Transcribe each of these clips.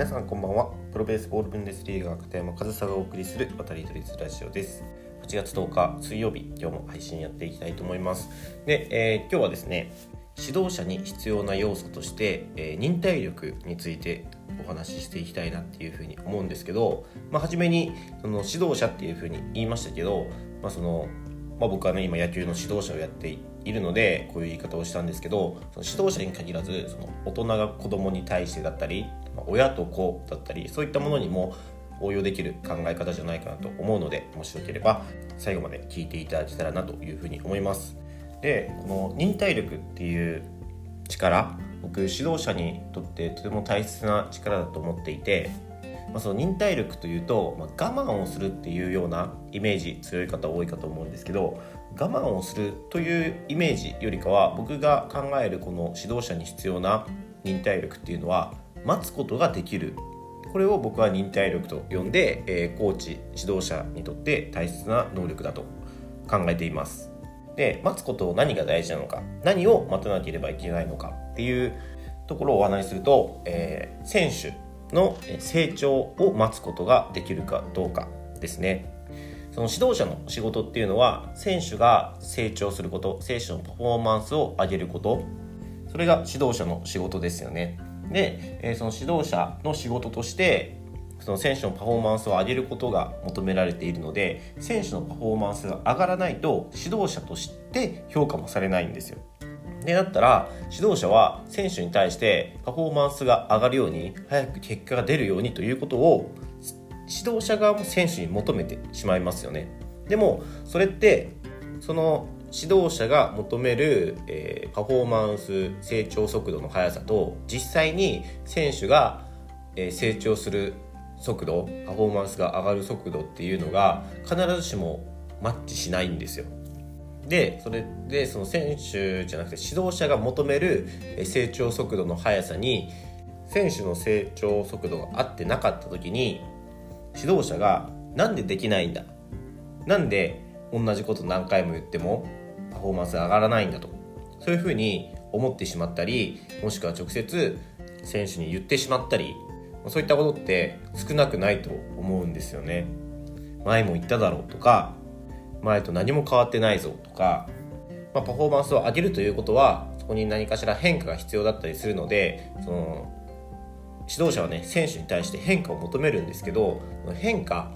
皆さんこんばんは。プロベースボールブンデスリーガー片山和沙がお送りする渡り鳥ラジオです。8月10日水曜日今日も配信やっていきたいと思います。で、えー、今日はですね指導者に必要な要素として、えー、忍耐力についてお話ししていきたいなっていうふうに思うんですけど、まあ、初めにその指導者っていうふうに言いましたけど、まあ、そのまあ、僕はね今野球の指導者をやっているのでこういう言い方をしたんですけどその指導者に限らずその大人が子供に対してだったり、親と子だったりそういったものにも応用できる考え方じゃないかなと思うのでもしよければ最後まで聞いていただけたらなというふうに思います。でこの忍耐力っていう力僕指導者にとってとても大切な力だと思っていてまあ、その忍耐力というと、まあ、我慢をするっていうようなイメージ強い方多いかと思うんですけど我慢をするというイメージよりかは僕が考えるこの指導者に必要な忍耐力っていうのは待つことができる。これを僕は忍耐力と呼んで、えー、コーチ指導者にとって大切な能力だと考えています。で待つことを何が大事なのか何を待たなければいけないのかっていうところをお話しすると、えー、選手の成長を待つことができるかどうかですね。その指導者の仕事っていうのは選手が成長すること選手のパフォーマンスを上げることそれが指導者の仕事ですよね。でえその指導者の仕事としてその選手のパフォーマンスを上げることが求められているので選手のパフォーマンスが上がらないと指導者として評価もされないんですよ。でだったら指導者は選手に対してパフォーマンスが上がるように早く結果が出るようにということを指導者側も選手に求めてしまいますよね。でもそれってその指導者が求める、えー、パフォーマンス成長速度の速さと実際に選手が、えー、成長する速度パフォーマンスが上がる速度っていうのが必ずしもマッチしないんですよ。でそれでその選手じゃなくて指導者が求める成長速度の速さに選手の成長速度が合ってなかった時に指導者がなんでできないんだ？なんで同じこと何回も言ってもパフォーマンス上がらないんだと。そういうふうに思ってしまったりもしくは直接選手に言ってしまったりそういったことって少なくないと思うんですよね。前も言っただろうとか前と何も変わってないぞとか、まあ、パフォーマンスを上げるということはそこに何かしら変化が必要だったりするのでその指導者はね選手に対して変化を求めるんですけど変化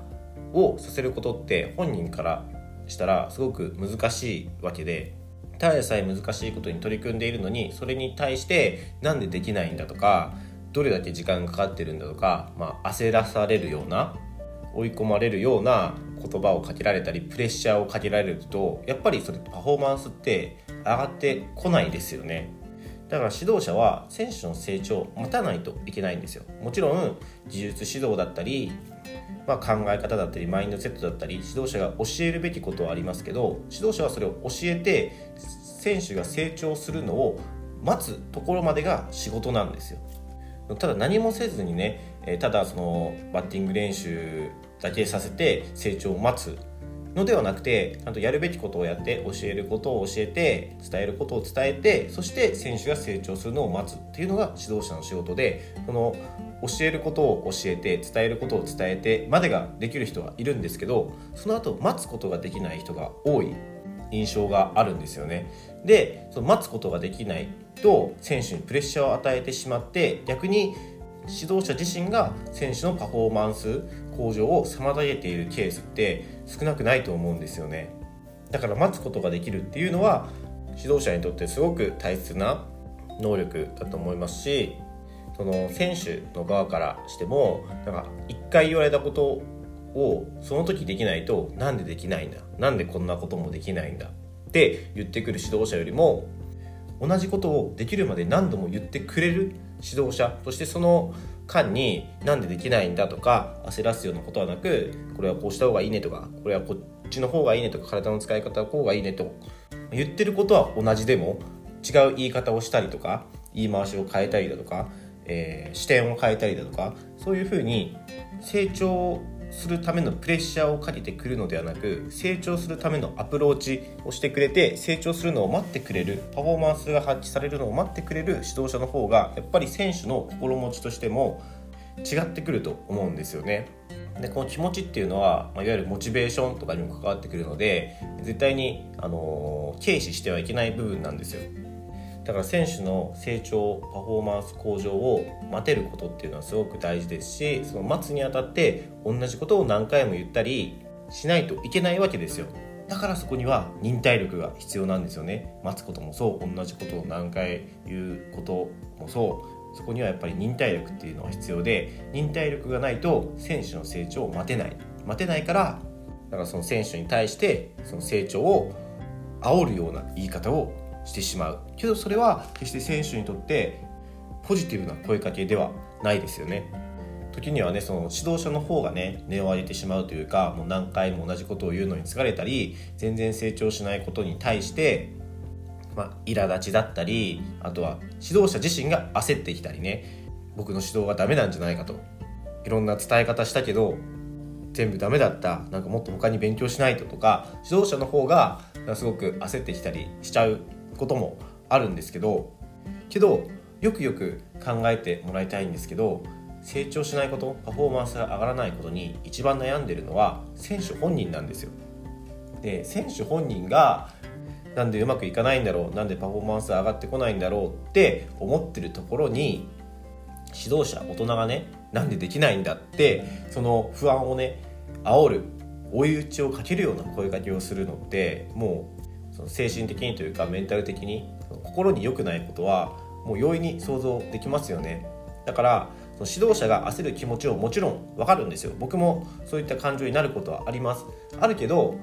をさせることって本人からしたらすごく難しいわけでただでさえ難しいことに取り組んでいるのにそれに対してなんでできないんだとかどれだけ時間がかかってるんだとか、まあ、焦らされるような追い込まれるような言葉をかけられたりプレッシャーをかけられるとやっぱりそれパフォーマンスって上がってこないですよね。だから指導者は選手の成長を待たないといけないんですよ。もちろん技術指導だったり、まあ、考え方だったりマインドセットだったり指導者が教えるべきことはありますけど指導者はそれを教えて選手が成長するのを待つところまでが仕事なんですよ。ただ何もせずにねただそのバッティング練習だけさせて成長を待つのではなくてちゃんとやるべきことをやって教えることを教えて伝えることを伝えてそして選手が成長するのを待つっていうのが指導者の仕事でその教えることを教えて伝えることを伝えてまでができる人はいるんですけどその後待つことができない人が多い印象があるんですよね。でその待つことができないと選手にプレッシャーを与えてしまって逆に指導者自身が選手のパフォーマンス向上を妨げているケースって少なくないと思うんですよね。だから待つことができるっていうのは指導者にとってすごく大切な能力だと思いますしその選手の側からしてもなんか一回言われたことをその時できないとなんでできないんだなんでこんなこともできないんだって言ってくる指導者よりも同じことをできるまで何度も言ってくれる指導者そしてその間になんでできないんだとか焦らすようなことはなくこれはこうした方がいいねとかこれはこっちの方がいいねとか体の使い方の方がいいねと言ってることは同じでも違う言い方をしたりとか言い回しを変えたりだとか、えー、視点を変えたりだとかそういうふうに成長するためのプレッシャーをかけてくるのではなく成長するためのアプローチをしてくれて成長するのを待ってくれるパフォーマンスが発揮されるのを待ってくれる指導者の方がやっぱり選手の心持ちとしても違ってくると思うんですよね。でこの気持ちっていうのは、ま、いわゆるモチベーションとかにも関わってくるので絶対に、あの軽視してはいけない部分なんですよ。だから選手の成長パフォーマンス向上を待てることっていうのはすごく大事ですしその待つにあたって同じことを何回も言ったりしないといけないわけですよ。だからそこには忍耐力が必要なんですよね。待つこともそう同じことを何回言うこともそう。そこにはやっぱり忍耐力っていうのは必要で忍耐力がないと選手の成長を待てない。待てないからだからその選手に対してその成長を煽るような言い方をしてしまう。けどそれは決して選手にとってポジティブな声かけではないですよね。時にはねその指導者の方がね根を上げてしまうというかもう何回も同じことを言うのに疲れたり全然成長しないことに対してまあ、苛立ちだったりあとは指導者自身が焦ってきたりね。僕の指導がダメなんじゃないかと。いろんな伝え方したけど全部ダメだった。なんかもっと他に勉強しないととか指導者の方がすごく焦ってきたりしちゃうこともあるんですけどけどよくよく考えてもらいたいんですけど成長しないことパフォーマンスが上がらないことに一番悩んでるのは選手本人なんですよ。で選手本人がなんでうまくいかないんだろうなんでパフォーマンス上がってこないんだろうって思ってるところに指導者大人がねなんでできないんだってその不安をね煽る追い打ちをかけるような声かけをするのってもうその精神的にというかメンタル的に心に良くないことはもう容易に想像できますよね。だからその指導者が焦る気持ちをもちろん分かるんですよ。僕もそういった感情になることはあります。あるけど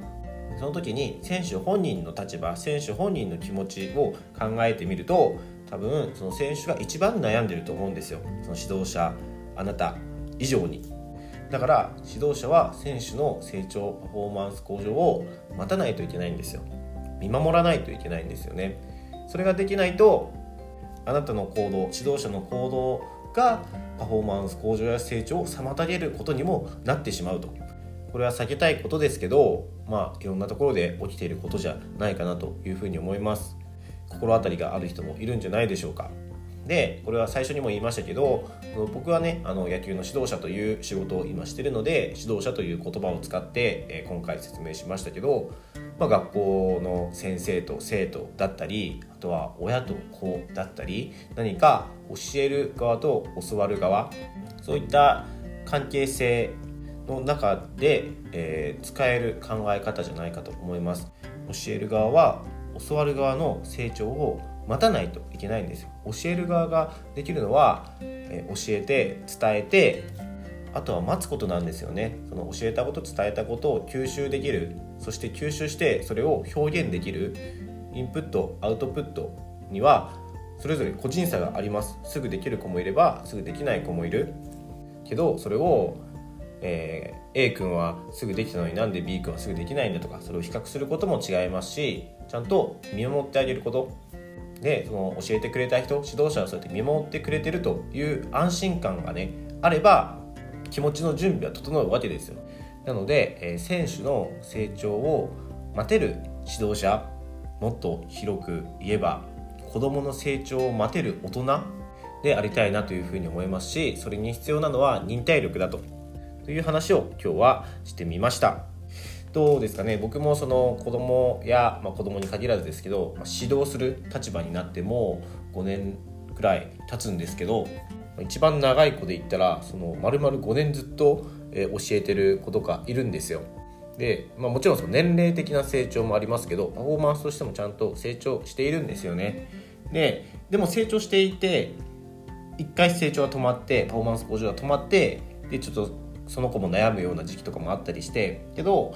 その時に選手本人の立場選手本人の気持ちを考えてみると多分その選手が一番悩んでると思うんですよ。その指導者あなた以上に。だから指導者は選手の成長パフォーマンス向上を待たないといけないんですよ。見守らないといけないんですよね。それができないとあなたの行動指導者の行動がパフォーマンス向上や成長を妨げることにもなってしまうと。これは避けたいことですけどまあいろんなところで起きていることじゃないかなというふうに思います。心当たりがある人もいるんじゃないでしょうか。でこれは最初にも言いましたけど僕はねあの野球の指導者という仕事を今してるので指導者という言葉を使って、え今回説明しましたけど、まあ、学校の先生と生徒だったりあとは親と子だったり何か教える側と教わる側そういった関係性の中で、えー、使える考え方じゃないかと思います。教える側は教わる側の成長を待たないといけないんですよ。教える側ができるのは、え教えて伝えてあとは待つことなんですよね。その教えたこと伝えたことを吸収できる。そして吸収してそれを表現できる。インプットアウトプットにはそれぞれ個人差があります。すぐできる子もいればすぐできない子もいる。けどそれを、えー、A 君はすぐできたのになんで B 君はすぐできないんだとかそれを比較することも違いますしちゃんと見守ってあげること。でその教えてくれた人指導者はそうやって見守ってくれてるという安心感がねあれば気持ちの準備は整うわけですよ。なので、えー、選手の成長を待てる指導者もっと広く言えば子どもの成長を待てる大人でありたいなというふうに思いますしそれに必要なのは忍耐力だと。という話を今日はしてみました。どうですかね僕もその子供や、まあ、子供に限らずですけど、まあ、指導する立場になっても5年くらい経つんですけど一番長い子で言ったらその丸々5年ずっと、え教えてる子とかいるんですよ。で、まあ、もちろんその年齢的な成長もありますけどパフォーマンスとしてもちゃんと成長しているんですよね。ででも成長していて一回成長が止まってパフォーマンス向上が止まってでちょっとその子も悩むような時期とかもあったりしてけど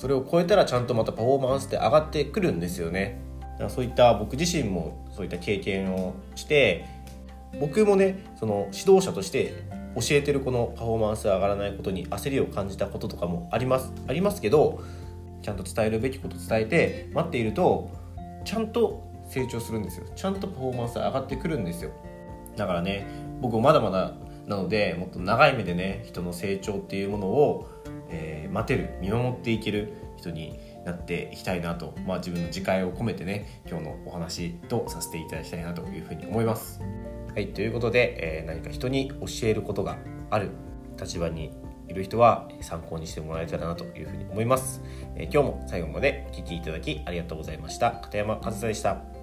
それを超えたらちゃんとまたパフォーマンスって上がってくるんですよね。だからそういった僕自身もそういった経験をして僕もねその指導者として教えてるこのパフォーマンスが上がらないことに焦りを感じたこととかもあります。ありますけどちゃんと伝えるべきこと伝えて待っているとちゃんと成長するんですよ。ちゃんとパフォーマンスが上がってくるんですよ。だからね僕もまだまだなのでもっと長い目でね人の成長っていうものをえー、待てる見守っていける人になっていきたいなと、まあ、自分の自戒を込めてね今日のお話とさせていただきたいなというふうに思います。はい、ということで、えー、何か人に教えることがある立場にいる人は参考にしてもらえたらなというふうに思います。え今日も最後までお聴きいただきありがとうございました。片山和沙でした。